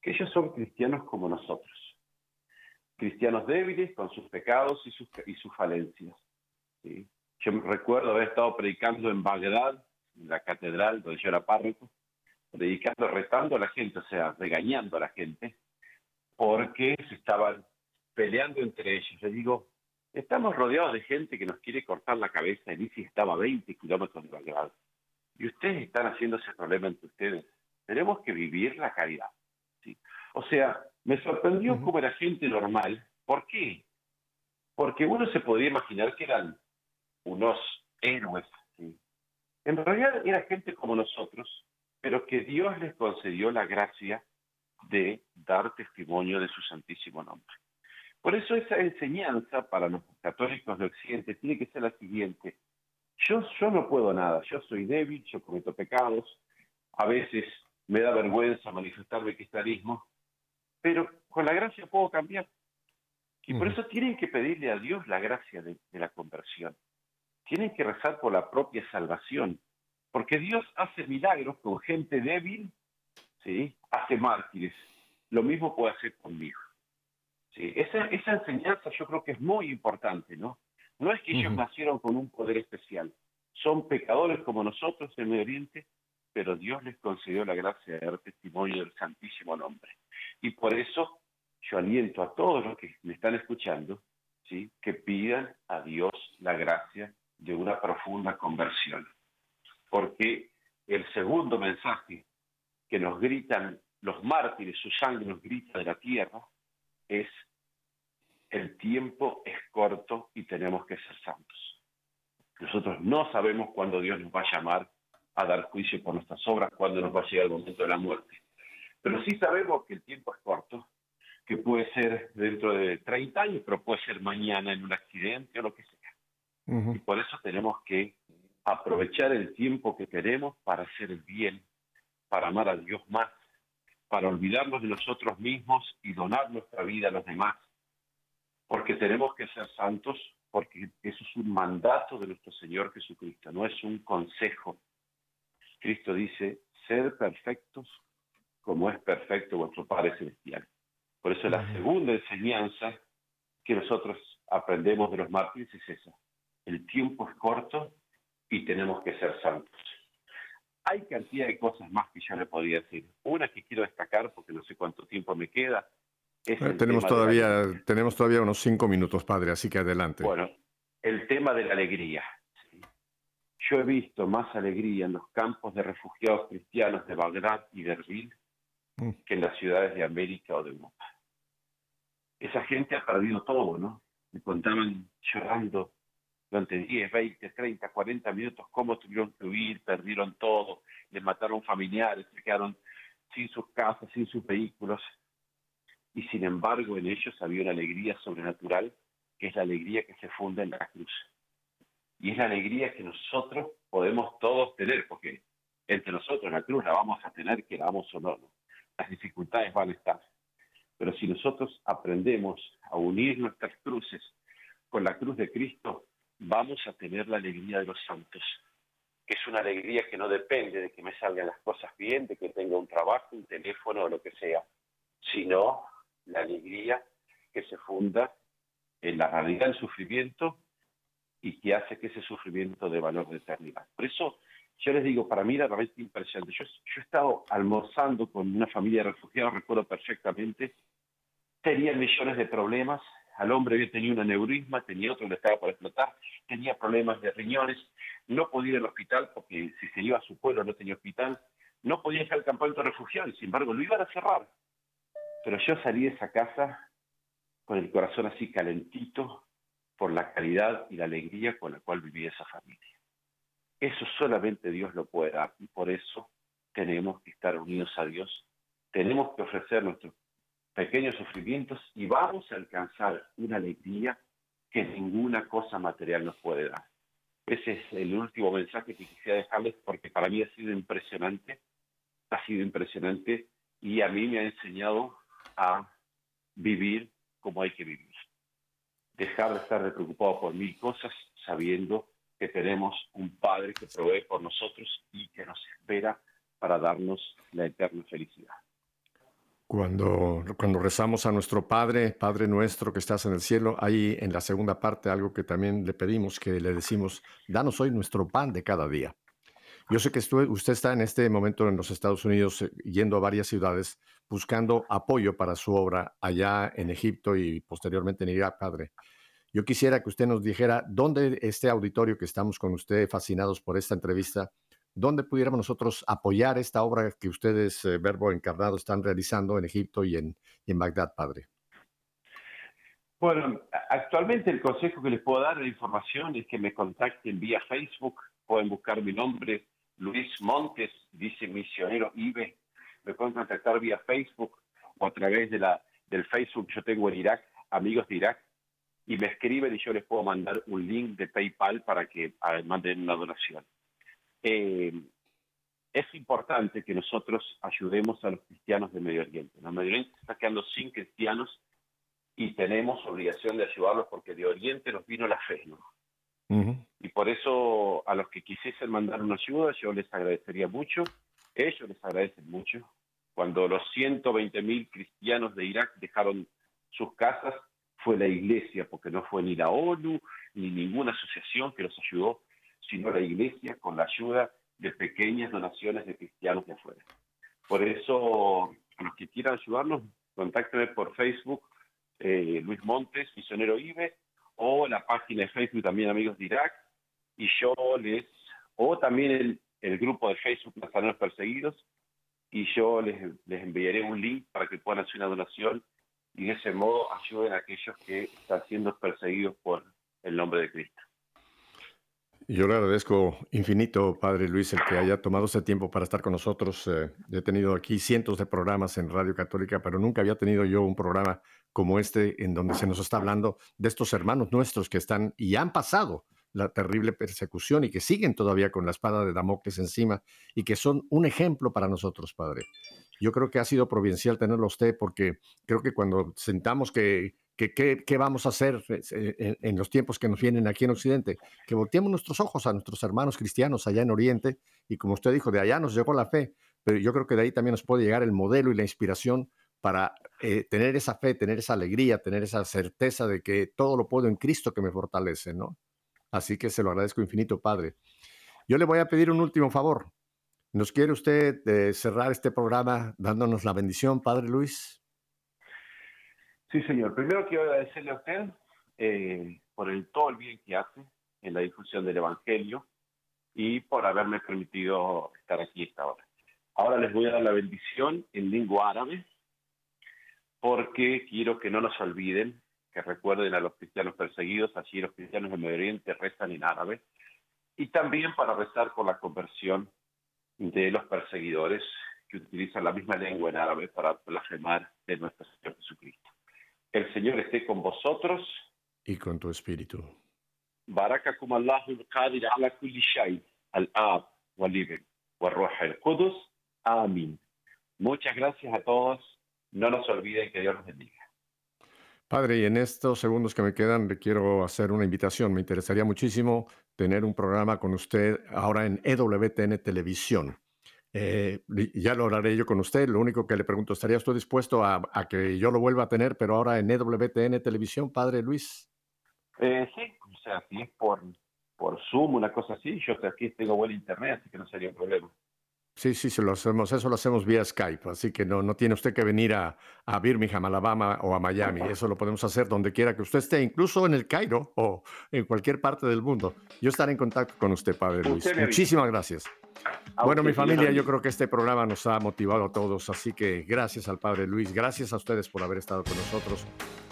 Que ellos son cristianos como nosotros. cristianos débiles con sus pecados y sus, y sus falencias. Yo recuerdo haber estado predicando en Bagdad, en la catedral donde yo era párroco, predicando, retando a la gente, o sea, regañando a la gente, porque se estaban peleando entre ellos. Le digo, estamos rodeados de gente que nos quiere cortar la cabeza. y si estaba a 20 kilómetros de Bagdad. Y ustedes están haciendo ese problema entre ustedes. Tenemos que vivir la caridad. ¿sí? O sea, me sorprendió cómo era gente normal. ¿Por qué? Porque uno se podría imaginar que eran unos héroes. En realidad era gente como nosotros, pero que Dios les concedió la gracia de dar testimonio de su santísimo nombre. Por eso esa enseñanza para los católicos de Occidente tiene que ser la siguiente. Yo, yo no puedo nada, yo soy débil, yo cometo pecados, a veces me da vergüenza manifestar mi cristianismo, pero con la gracia puedo cambiar. Y por eso tienen que pedirle a Dios la gracia de, de la conversión. Tienen que rezar por la propia salvación, porque Dios hace milagros con gente débil, ¿sí? hace mártires. Lo mismo puede hacer conmigo. Sí, esa, esa enseñanza yo creo que es muy importante, ¿no? No es que ellos nacieron con un poder especial, son pecadores como nosotros en Medio Oriente, pero Dios les concedió la gracia de dar testimonio del Santísimo Nombre. Y por eso yo aliento a todos los que me están escuchando, ¿sí? que pidan a Dios la gracia de una profunda conversión. Porque el segundo mensaje que nos gritan los mártires, su sangre nos grita de la tierra, es el tiempo es corto y tenemos que ser santos. Nosotros no sabemos cuándo Dios nos va a llamar a dar juicio por nuestras obras, cuándo nos va a llegar el momento de la muerte. Pero sí sabemos que el tiempo es corto, que puede ser dentro de 30 años, pero puede ser mañana en un accidente o lo que sea. Y por eso tenemos que aprovechar el tiempo que tenemos para hacer el bien, para amar a Dios más, para olvidarnos de nosotros mismos y donar nuestra vida a los demás, porque tenemos que ser santos, porque eso es un mandato de nuestro Señor Jesucristo, no es un consejo. Cristo dice, ser perfectos como es perfecto vuestro Padre Celestial. Por eso la segunda enseñanza que nosotros aprendemos de los mártires es esa. El tiempo es corto y tenemos que ser santos. Hay cantidad de cosas más que yo le podría decir. Una que quiero destacar, porque no sé cuánto tiempo me queda. tenemos, todavía, tenemos todavía unos cinco minutos, padre, así que adelante. Bueno, el tema de la alegría. Yo he visto más alegría en los campos de refugiados cristianos de Bagdad y de Erbil mm. que en las ciudades de América o de Europa. Esa gente ha perdido todo, ¿no? Me contaban llorando durante 10, 20, 30, 40 minutos cómo tuvieron que huir, perdieron todo, les mataron familiares, se quedaron sin sus casas, sin sus vehículos. Y sin embargo en ellos había una alegría sobrenatural, que es la alegría que se funda en la cruz. Y es la alegría que nosotros podemos todos tener, porque entre nosotros la cruz la vamos a tener, queramos o no. Las dificultades van a estar. Pero si nosotros aprendemos a unir nuestras cruces con la cruz de Cristo, vamos a tener la alegría de los santos, que es una alegría que no depende de que me salgan las cosas bien, de que tenga un trabajo, un teléfono o lo que sea, sino la alegría que se funda en la realidad del sufrimiento y que hace que ese sufrimiento de valor de eternidad. Por eso yo les digo, para mí era realmente impresionante. Yo, yo he estado almorzando con una familia de refugiados, recuerdo perfectamente, tenían millones de problemas, al hombre había tenido un aneurisma, tenía otro que estaba por explotar, tenía problemas de riñones, no podía ir al hospital porque si se iba a su pueblo no tenía hospital, no podía ir al campamento refugiado, sin embargo lo iban a cerrar. Pero yo salí de esa casa con el corazón así calentito por la caridad y la alegría con la cual vivía esa familia. Eso solamente Dios lo puede dar y por eso tenemos que estar unidos a Dios, tenemos que ofrecer nuestros pequeños sufrimientos y vamos a alcanzar una alegría que ninguna cosa material nos puede dar. Ese es el último mensaje que quisiera dejarles porque para mí ha sido impresionante, ha sido impresionante y a mí me ha enseñado a vivir como hay que vivir. Dejar de estar preocupado por mil cosas sabiendo que tenemos un Padre que provee por nosotros y que nos espera para darnos la eterna felicidad. Cuando, cuando rezamos a nuestro Padre, Padre nuestro que estás en el cielo, hay en la segunda parte algo que también le pedimos, que le decimos, danos hoy nuestro pan de cada día. Yo sé que usted está en este momento en los Estados Unidos eh, yendo a varias ciudades buscando apoyo para su obra allá en Egipto y posteriormente en Irak, Padre. Yo quisiera que usted nos dijera dónde este auditorio que estamos con usted fascinados por esta entrevista, dónde pudiéramos nosotros apoyar esta obra que ustedes, eh, Verbo Encarnado, están realizando en Egipto y en, y en Bagdad, Padre. Bueno, actualmente el consejo que les puedo dar de información es que me contacten vía Facebook, pueden buscar mi nombre, Luis Montes, dice misionero IBE, me pueden contactar vía Facebook o a través de la, del Facebook yo tengo en Irak, amigos de Irak, y me escriben y yo les puedo mandar un link de PayPal para que manden una donación. Eh, es importante que nosotros ayudemos a los cristianos de Medio Oriente. El Medio Oriente está quedando sin cristianos y tenemos obligación de ayudarlos porque de Oriente nos vino la fe, ¿no? Y por eso a los que quisiesen mandar una ayuda, yo les agradecería mucho. Ellos les agradecen mucho. Cuando los 120 mil cristianos de Irak dejaron sus casas, fue la iglesia, porque no fue ni la ONU ni ninguna asociación que los ayudó, sino la iglesia con la ayuda de pequeñas donaciones de cristianos de afuera. Por eso, los que quieran ayudarnos, contáctenme por Facebook, eh, Luis Montes, Misionero IBE, o la página de Facebook también Amigos de Irak, y yo les, o también el, el grupo de Facebook Nazarenos Perseguidos, y yo les, les enviaré un link para que puedan hacer una donación y de ese modo ayuden a aquellos que están siendo perseguidos por el nombre de Cristo. Yo le agradezco infinito, Padre Luis, el que haya tomado ese tiempo para estar con nosotros. Eh, he tenido aquí cientos de programas en Radio Católica, pero nunca había tenido yo un programa como este en donde se nos está hablando de estos hermanos nuestros que están y han pasado la terrible persecución y que siguen todavía con la espada de Damocles encima y que son un ejemplo para nosotros, Padre. Yo creo que ha sido providencial tenerlo usted porque creo que cuando sentamos que ¿Qué vamos a hacer eh, en, los tiempos que nos vienen aquí en Occidente? Que volteemos nuestros ojos a nuestros hermanos cristianos allá en Oriente y como usted dijo, de allá nos llegó la fe, pero yo creo que de ahí también nos puede llegar el modelo y la inspiración para eh, tener esa fe, tener esa alegría, tener esa certeza de que todo lo puedo en Cristo que me fortalece, ¿no? Así que se lo agradezco infinito, Padre. Yo le voy a pedir un último favor. ¿Nos quiere usted eh, cerrar este programa dándonos la bendición, Padre Luis? Sí, señor. Primero quiero agradecerle a usted eh, por todo el bien que hace en la difusión del Evangelio y por haberme permitido estar aquí esta hora. Ahora les voy a dar la bendición en lengua árabe porque quiero que no nos olviden, que recuerden a los cristianos perseguidos, allí los cristianos de Medio Oriente rezan en árabe, y también para rezar por la conversión de los perseguidores que utilizan la misma lengua en árabe para blasfemar de nuestro Señor Jesucristo. El Señor esté con vosotros. Y con tu espíritu. Barakakum Allahu al-Qadir ala kulli shay, al-Ab, wal-Ibn, wal-Ruh al-Qudus. Amén. Muchas gracias a todos. No nos olviden que Dios los bendiga. Padre, y en estos segundos que me quedan le quiero hacer una invitación. Me interesaría muchísimo tener un programa con usted ahora en EWTN Televisión. Eh, ya lo haré yo con usted. Lo único que le pregunto, ¿estaría usted dispuesto a, que yo lo vuelva a tener, pero ahora en EWTN Televisión, Padre Luis? Eh, sí, o sea, si es por, por Zoom, una cosa así, yo aquí tengo buen internet, así que no sería un problema. Sí, sí, sí, lo hacemos, eso lo hacemos vía Skype, así que no, no tiene usted que venir a, a Birmingham, Alabama o a Miami, eso lo podemos hacer donde quiera que usted esté, incluso en el Cairo o en cualquier parte del mundo. Yo estaré en contacto con usted, Padre Luis. Muchísimas gracias. Bueno, mi familia, yo creo que este programa nos ha motivado a todos, así que gracias al Padre Luis, gracias a ustedes por haber estado con nosotros.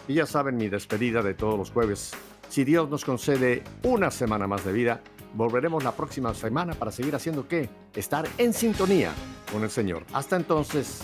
Y ya saben mi despedida de todos los jueves. Si Dios nos concede una semana más de vida, Volveremos la próxima semana para seguir haciendo qué? Estar en sintonía con el Señor. Hasta entonces,